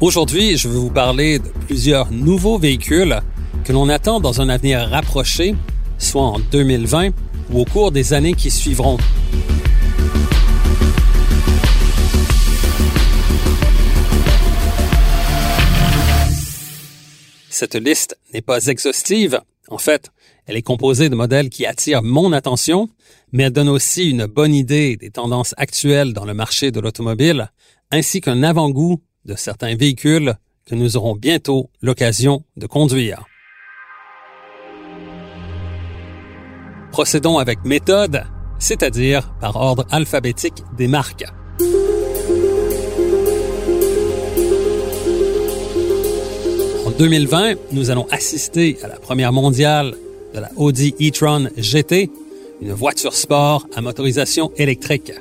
Aujourd'hui, je vais vous parler de plusieurs nouveaux véhicules que l'on attend dans un avenir rapproché soit en 2020 ou au cours des années qui suivront. Cette liste n'est pas exhaustive. En fait, elle est composée de modèles qui attirent mon attention, mais elle donne aussi une bonne idée des tendances actuelles dans le marché de l'automobile, ainsi qu'un avant-goût de certains véhicules que nous aurons bientôt l'occasion de conduire. Procédons avec méthode, c'est-à-dire par ordre alphabétique des marques. En 2020, nous allons assister à la première mondiale de la Audi e-tron GT, une voiture sport à motorisation électrique.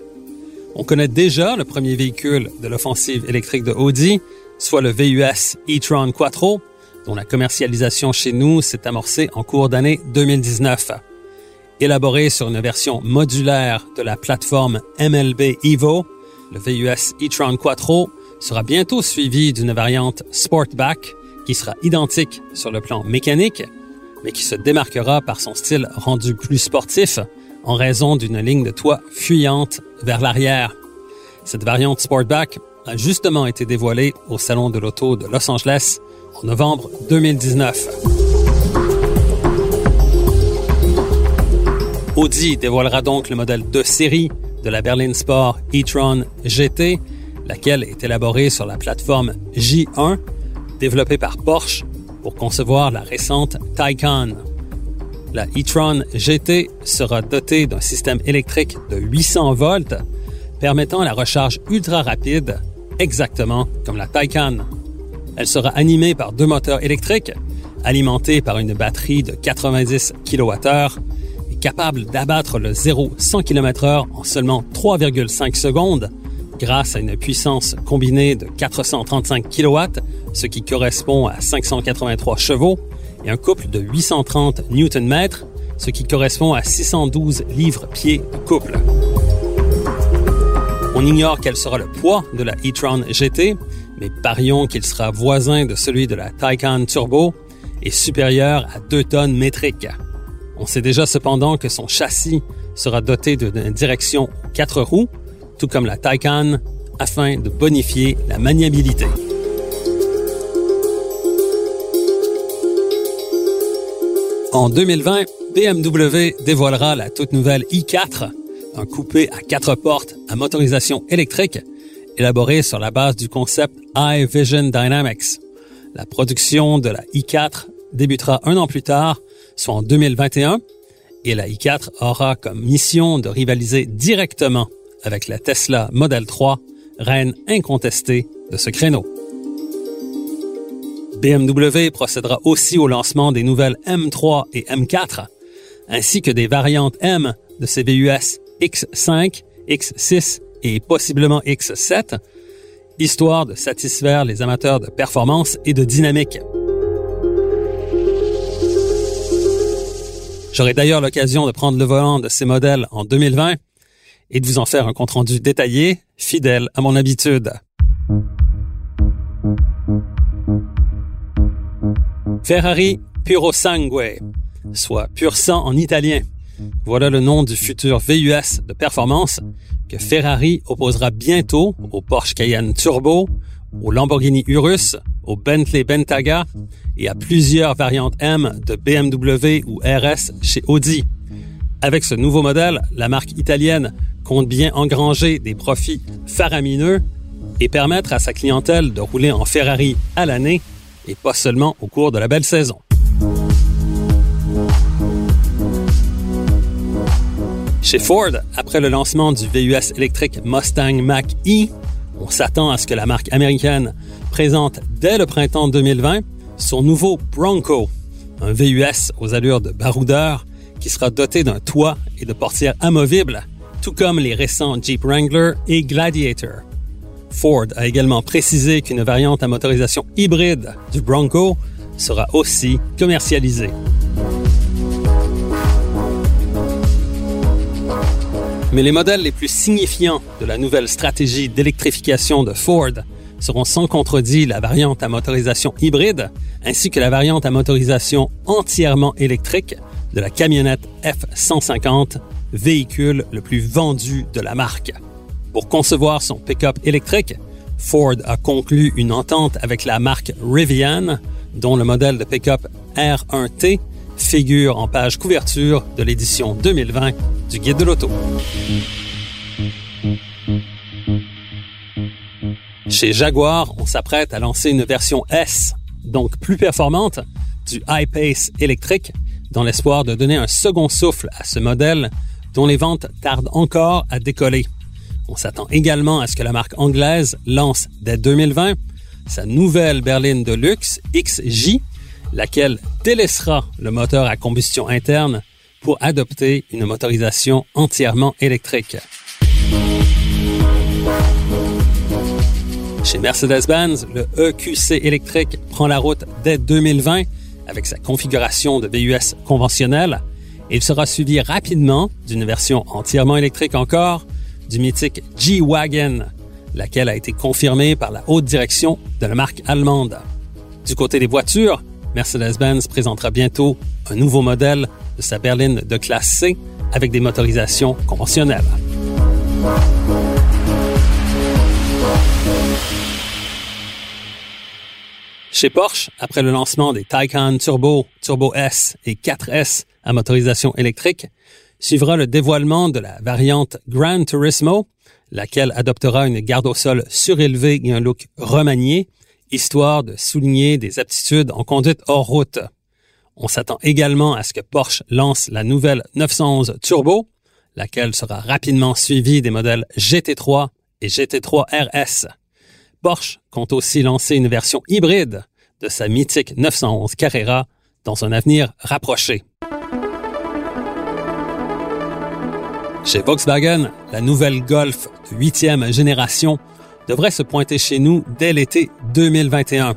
On connaît déjà le premier véhicule de l'offensive électrique de Audi, soit le VUS e-tron Quattro, dont la commercialisation chez nous s'est amorcée en cours d'année 2019. Élaboré sur une version modulaire de la plateforme MLB Evo, le VUS e-tron Quattro sera bientôt suivi d'une variante Sportback qui sera identique sur le plan mécanique, mais qui se démarquera par son style rendu plus sportif en raison d'une ligne de toit fuyante vers l'arrière. Cette variante Sportback a justement été dévoilée au Salon de l'Auto de Los Angeles en novembre 2019. Audi dévoilera donc le modèle de série de la berline Sport e-tron GT, laquelle est élaborée sur la plateforme J1, développée par Porsche pour concevoir la récente Taycan. La e-tron GT sera dotée d'un système électrique de 800 volts, permettant la recharge ultra rapide, exactement comme la Taycan. Elle sera animée par deux moteurs électriques, alimentés par une batterie de 90 kWh capable d'abattre le 0-100 km/h en seulement 3,5 secondes grâce à une puissance combinée de 435 kW, ce qui correspond à 583 chevaux, et un couple de 830 Nm, ce qui correspond à 612 livres-pieds de couple. On ignore quel sera le poids de la e-tron GT, mais parions qu'il sera voisin de celui de la Taycan Turbo et supérieur à 2 tonnes métriques. On sait déjà cependant que son châssis sera doté d'une direction quatre roues, tout comme la Taycan, afin de bonifier la maniabilité. En 2020, BMW dévoilera la toute nouvelle i4, un coupé à quatre portes à motorisation électrique, élaboré sur la base du concept iVision Dynamics. La production de la i4 débutera un an plus tard soit en 2021, et la i4 aura comme mission de rivaliser directement avec la Tesla Model 3, reine incontestée de ce créneau. BMW procédera aussi au lancement des nouvelles M3 et M4, ainsi que des variantes M de ses VUS X5, X6 et possiblement X7, histoire de satisfaire les amateurs de performance et de dynamique. J'aurai d'ailleurs l'occasion de prendre le volant de ces modèles en 2020 et de vous en faire un compte-rendu détaillé, fidèle à mon habitude. Ferrari Puro Sangue, soit pur sang en italien. Voilà le nom du futur VUS de performance, que Ferrari opposera bientôt au Porsche Cayenne Turbo, au Lamborghini Urus, au Bentley Bentayga et à plusieurs variantes M de BMW ou RS chez Audi. Avec ce nouveau modèle, la marque italienne compte bien engranger des profits faramineux et permettre à sa clientèle de rouler en Ferrari à l'année et pas seulement au cours de la belle saison. Chez Ford, après le lancement du VUS électrique Mustang Mach-E, on s'attend à ce que la marque américaine présente dès le printemps 2020 son nouveau Bronco, un VUS aux allures de baroudeur qui sera doté d'un toit et de portières amovibles, tout comme les récents Jeep Wrangler et Gladiator. Ford a également précisé qu'une variante à motorisation hybride du Bronco sera aussi commercialisée. Mais les modèles les plus signifiants de la nouvelle stratégie d'électrification de Ford seront sans contredit la variante à motorisation hybride ainsi que la variante à motorisation entièrement électrique de la camionnette F-150, véhicule le plus vendu de la marque. Pour concevoir son pick-up électrique, Ford a conclu une entente avec la marque Rivian, dont le modèle de pick-up R1T figure en page couverture de l'édition 2020 du Guide de l'auto. Chez Jaguar, on s'apprête à lancer une version S, donc plus performante, du I-Pace électrique, dans l'espoir de donner un second souffle à ce modèle dont les ventes tardent encore à décoller. On s'attend également à ce que la marque anglaise lance dès 2020 sa nouvelle berline de luxe XJ, laquelle délaissera le moteur à combustion interne pour adopter une motorisation entièrement électrique. Chez Mercedes-Benz, le EQC électrique prend la route dès 2020 avec sa configuration de VUS conventionnelle il sera suivi rapidement d'une version entièrement électrique encore du mythique G-Wagon, laquelle a été confirmée par la haute direction de la marque allemande. Du côté des voitures, Mercedes-Benz présentera bientôt un nouveau modèle de sa berline de classe C avec des motorisations conventionnelles. Chez Porsche, après le lancement des Taycan Turbo, Turbo S et 4S à motorisation électrique, suivra le dévoilement de la variante Gran Turismo, laquelle adoptera une garde au sol surélevée et un look remanié, histoire de souligner des aptitudes en conduite hors route. On s'attend également à ce que Porsche lance la nouvelle 911 Turbo, laquelle sera rapidement suivie des modèles GT3 et GT3 RS. Porsche compte aussi lancer une version hybride de sa mythique 911 Carrera dans un avenir rapproché. Chez Volkswagen, la nouvelle Golf de huitième génération devrait se pointer chez nous dès l'été 2021.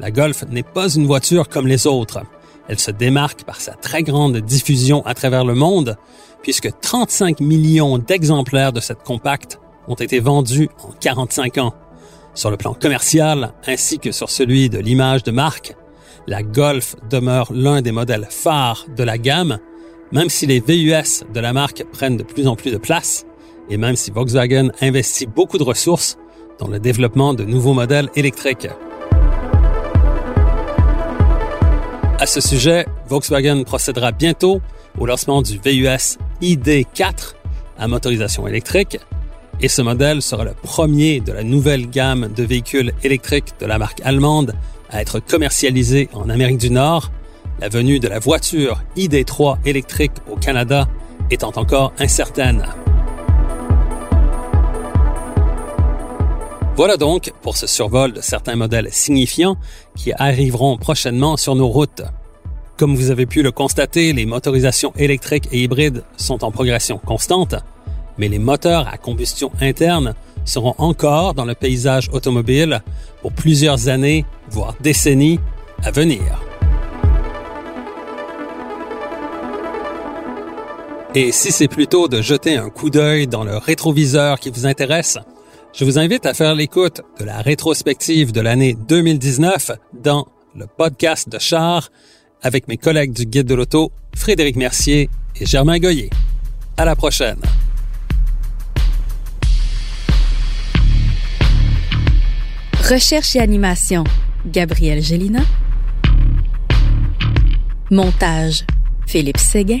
La Golf n'est pas une voiture comme les autres. Elle se démarque par sa très grande diffusion à travers le monde, puisque 35 millions d'exemplaires de cette compacte ont été vendus en 45 ans. Sur le plan commercial, ainsi que sur celui de l'image de marque, la Golf demeure l'un des modèles phares de la gamme même si les VUS de la marque prennent de plus en plus de place, et même si Volkswagen investit beaucoup de ressources dans le développement de nouveaux modèles électriques. À ce sujet, Volkswagen procédera bientôt au lancement du VUS ID4 à motorisation électrique, et ce modèle sera le premier de la nouvelle gamme de véhicules électriques de la marque allemande à être commercialisé en Amérique du Nord la venue de la voiture ID3 électrique au Canada étant encore incertaine. Voilà donc pour ce survol de certains modèles signifiants qui arriveront prochainement sur nos routes. Comme vous avez pu le constater, les motorisations électriques et hybrides sont en progression constante, mais les moteurs à combustion interne seront encore dans le paysage automobile pour plusieurs années, voire décennies à venir. Et si c'est plutôt de jeter un coup d'œil dans le rétroviseur qui vous intéresse, je vous invite à faire l'écoute de la rétrospective de l'année 2019 dans le podcast de char avec mes collègues du Guide de l'Auto, Frédéric Mercier et Germain Goyer. À la prochaine! Recherche et animation, Gabriel Gélina. Montage, Philippe Séguin.